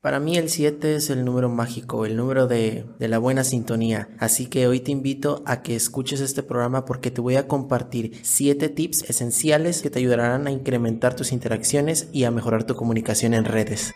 Para mí el 7 es el número mágico, el número de, la buena sintonía. Así que hoy te invito a que escuches este programa porque te voy a compartir 7 tips esenciales que te ayudarán a incrementar tus interacciones y a mejorar tu comunicación en redes.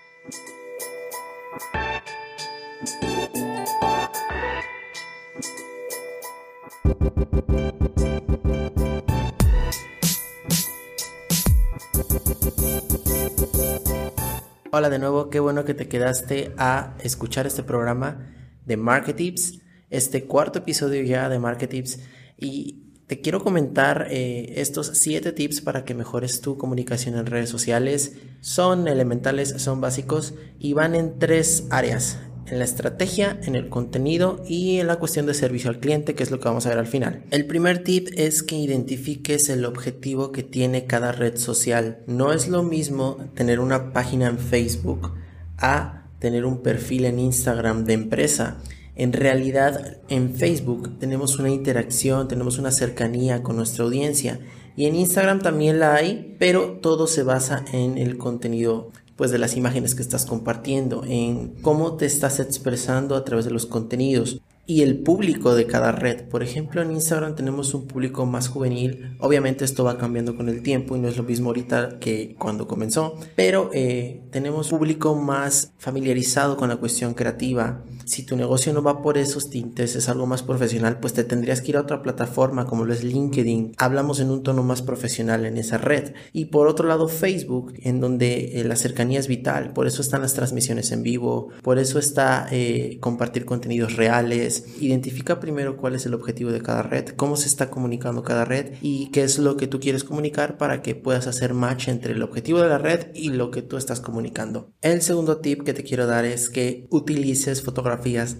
Hola de nuevo, qué bueno que te quedaste a escuchar este programa de Marketips, este cuarto episodio ya de Marketips y te quiero comentar eh, estos siete tips para que mejores tu comunicación en redes sociales. Son elementales, son básicos y van en tres áreas en la estrategia, en el contenido y en la cuestión de servicio al cliente, que es lo que vamos a ver al final. El primer tip es que identifiques el objetivo que tiene cada red social. No es lo mismo tener una página en Facebook a tener un perfil en Instagram de empresa. En realidad, en Facebook tenemos una interacción, tenemos una cercanía con nuestra audiencia. Y en Instagram también la hay, pero todo se basa en el contenido pues de las imágenes que estás compartiendo, en cómo te estás expresando a través de los contenidos y el público de cada red. Por ejemplo, en Instagram tenemos un público más juvenil. Obviamente esto va cambiando con el tiempo y no es lo mismo ahorita que cuando comenzó. Pero eh, tenemos público más familiarizado con la cuestión creativa. Si tu negocio no va por esos tintes, es algo más profesional, pues te tendrías que ir a otra plataforma como lo es LinkedIn. Hablamos en un tono más profesional en esa red. Y por otro lado, Facebook, en donde eh, la cercanía es vital. Por eso están las transmisiones en vivo. Por eso está eh, compartir contenidos reales identifica primero cuál es el objetivo de cada red, cómo se está comunicando cada red y qué es lo que tú quieres comunicar para que puedas hacer match entre el objetivo de la red y lo que tú estás comunicando. El segundo tip que te quiero dar es que utilices fotografías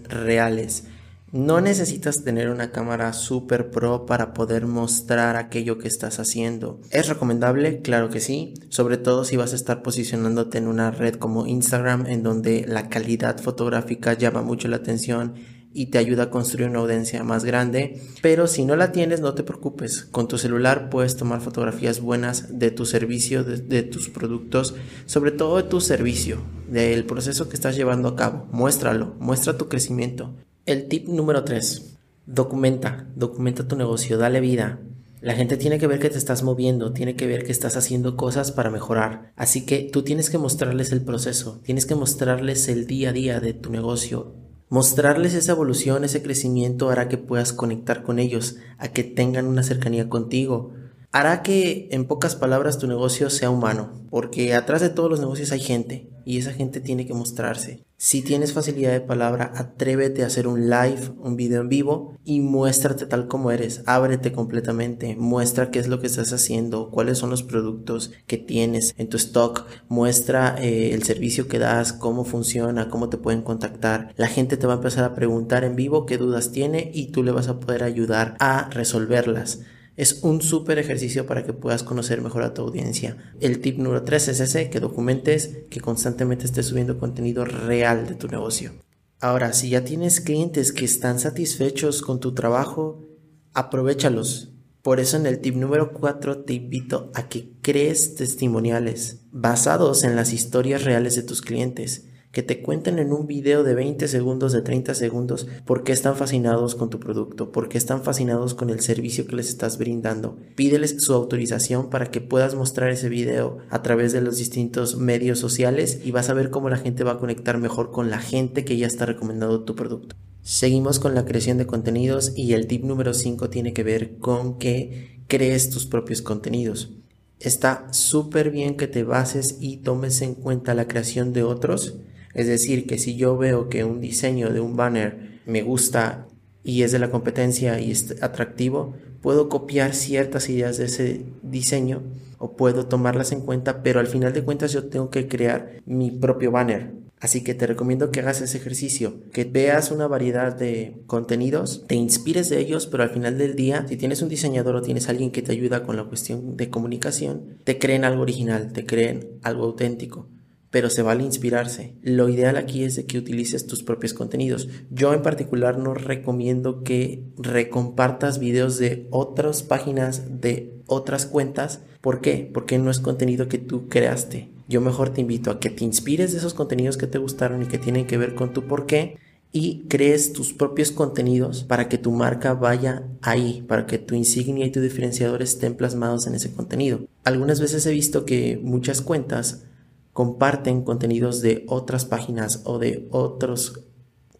reales. No necesitas tener una cámara super pro para poder mostrar aquello que estás haciendo. ¿Es recomendable? Claro que sí, sobre todo si vas a estar posicionándote en una red como Instagram en donde la calidad fotográfica llama mucho la atención y te ayuda a construir una audiencia más grande. Pero si no la tienes, no te preocupes. Con tu celular puedes tomar fotografías buenas de tu servicio, de, tus productos, sobre todo de tu servicio, del proceso que estás llevando a cabo. Muéstralo, muestra tu crecimiento. El tip número 3. Documenta, documenta tu negocio, dale vida. La gente tiene que ver que te estás moviendo, tiene que ver que estás haciendo cosas para mejorar. Así que tú tienes que mostrarles el proceso, tienes que mostrarles el día a día de tu negocio, Mostrarles esa evolución, ese crecimiento hará que puedas conectar con ellos, a que tengan una cercanía contigo. Hará que, en pocas palabras, tu negocio sea humano, porque atrás de todos los negocios hay gente, y esa gente tiene que mostrarse. Si tienes facilidad de palabra, atrévete a hacer un live, un video en vivo y muéstrate tal como eres. Ábrete completamente. Muestra qué es lo que estás haciendo, cuáles son los productos que tienes en tu stock. Muestra eh, el servicio que das, cómo funciona, cómo te pueden contactar. La gente te va a empezar a preguntar en vivo qué dudas tiene y tú le vas a poder ayudar a resolverlas. Es un súper ejercicio para que puedas conocer mejor a tu audiencia. El tip número 3 es ese, que documentes, que constantemente estés subiendo contenido real de tu negocio. Ahora, si ya tienes clientes que están satisfechos con tu trabajo, aprovechalos. Por eso en el tip número 4 te invito a que crees testimoniales basados en las historias reales de tus clientes que te cuenten en un video de 20 segundos, de 30 segundos, por qué están fascinados con tu producto, por qué están fascinados con el servicio que les estás brindando. Pídeles su autorización para que puedas mostrar ese video a través de los distintos medios sociales y vas a ver cómo la gente va a conectar mejor con la gente que ya está recomendando tu producto. Seguimos con la creación de contenidos y el tip número 5 tiene que ver con que crees tus propios contenidos. Está súper bien que te bases y tomes en cuenta la creación de otros es decir, que si yo veo que un diseño de un banner me gusta y es de la competencia y es atractivo, puedo copiar ciertas ideas de ese diseño o puedo tomarlas en cuenta, pero al final de cuentas yo tengo que crear mi propio banner. Así que te recomiendo que hagas ese ejercicio, que veas una variedad de contenidos, te inspires de ellos, pero al final del día, si tienes un diseñador o tienes alguien que te ayuda con la cuestión de comunicación, te creen algo original, te creen algo auténtico pero se vale inspirarse. Lo ideal aquí es de que utilices tus propios contenidos. Yo en particular no recomiendo que recompartas videos de otras páginas de otras cuentas. ¿Por qué? Porque no es contenido que tú creaste. Yo mejor te invito a que te inspires de esos contenidos que te gustaron y que tienen que ver con tu por qué y crees tus propios contenidos para que tu marca vaya ahí, para que tu insignia y tu diferenciador estén plasmados en ese contenido. Algunas veces he visto que muchas cuentas comparten contenidos de otras páginas o de otros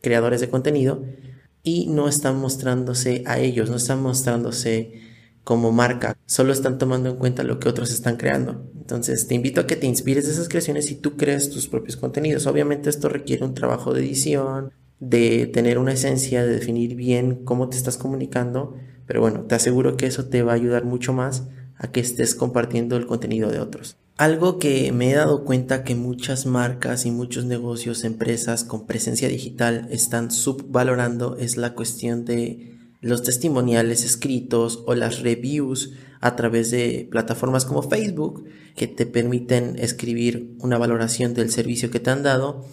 creadores de contenido y no están mostrándose a ellos, no están mostrándose como marca, solo están tomando en cuenta lo que otros están creando. Entonces te invito a que te inspires de esas creaciones y tú crees tus propios contenidos. Obviamente esto requiere un trabajo de edición, de tener una esencia, de definir bien cómo te estás comunicando, pero bueno, te aseguro que eso te va a ayudar mucho más a que estés compartiendo el contenido de otros. Algo que me he dado cuenta que muchas marcas y muchos negocios, empresas con presencia digital están subvalorando es la cuestión de los testimoniales escritos o las reviews a través de plataformas como Facebook que te permiten escribir una valoración del servicio que te han dado.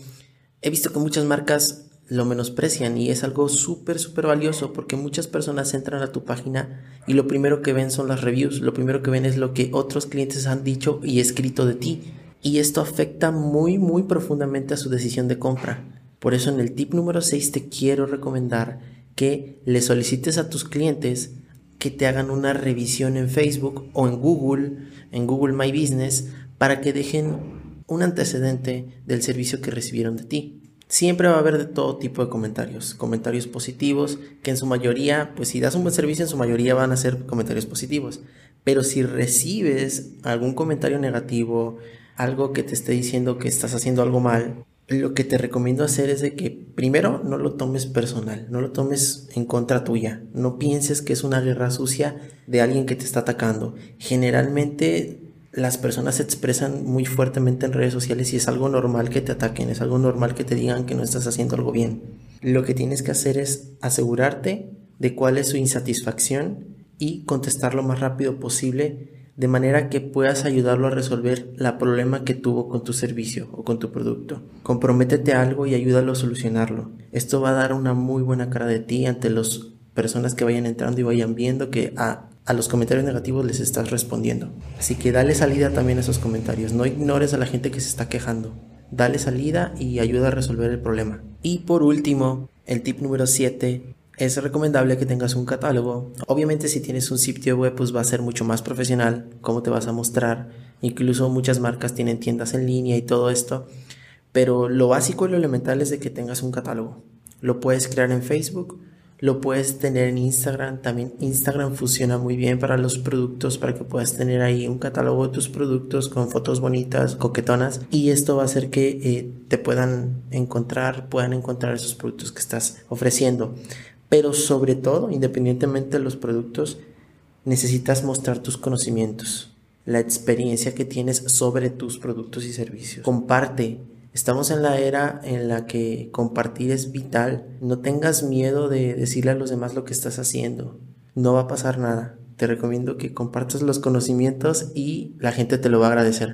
He visto que muchas marcas lo menosprecian y es algo súper, súper valioso porque muchas personas entran a tu página y lo primero que ven son las reviews, lo primero que ven es lo que otros clientes han dicho y escrito de ti. Y esto afecta muy, muy profundamente a su decisión de compra. Por eso en el tip número 6 te quiero recomendar que le solicites a tus clientes que te hagan una revisión en Facebook o en Google, en Google My Business, para que dejen un antecedente del servicio que recibieron de ti. Siempre va a haber de todo tipo de comentarios, comentarios positivos, que en su mayoría, pues si das un buen servicio, en su mayoría van a ser comentarios positivos. Pero si recibes algún comentario negativo, algo que te esté diciendo que estás haciendo algo mal, lo que te recomiendo hacer es de que primero no lo tomes personal, no lo tomes en contra tuya, no pienses que es una guerra sucia de alguien que te está atacando. Generalmente las personas se expresan muy fuertemente en redes sociales y es algo normal que te ataquen, es algo normal que te digan que no estás haciendo algo bien. Lo que tienes que hacer es asegurarte de cuál es su insatisfacción y contestar lo más rápido posible de manera que puedas ayudarlo a resolver la problema que tuvo con tu servicio o con tu producto. Comprométete a algo y ayúdalo a solucionarlo. Esto va a dar una muy buena cara de ti ante las personas que vayan entrando y vayan viendo que ah, a los comentarios negativos les estás respondiendo. Así que dale salida también a esos comentarios. No ignores a la gente que se está quejando. Dale salida y ayuda a resolver el problema. Y por último, el tip número 7 es recomendable que tengas un catálogo. Obviamente si tienes un sitio web pues va a ser mucho más profesional, cómo te vas a mostrar. Incluso muchas marcas tienen tiendas en línea y todo esto. Pero lo básico y lo elemental es de que tengas un catálogo. Lo puedes crear en Facebook, lo puedes tener en Instagram. También Instagram funciona muy bien para los productos, para que puedas tener ahí un catálogo de tus productos con fotos bonitas, coquetonas. Y esto va a hacer que eh, te puedan encontrar, puedan encontrar esos productos que estás ofreciendo. Pero sobre todo, independientemente de los productos, necesitas mostrar tus conocimientos, la experiencia que tienes sobre tus productos y servicios. Comparte Estamos en la era en la que compartir es vital. No tengas miedo de decirle a los demás lo que estás haciendo. No va a pasar nada. Te recomiendo que compartas los conocimientos y la gente te lo va a agradecer.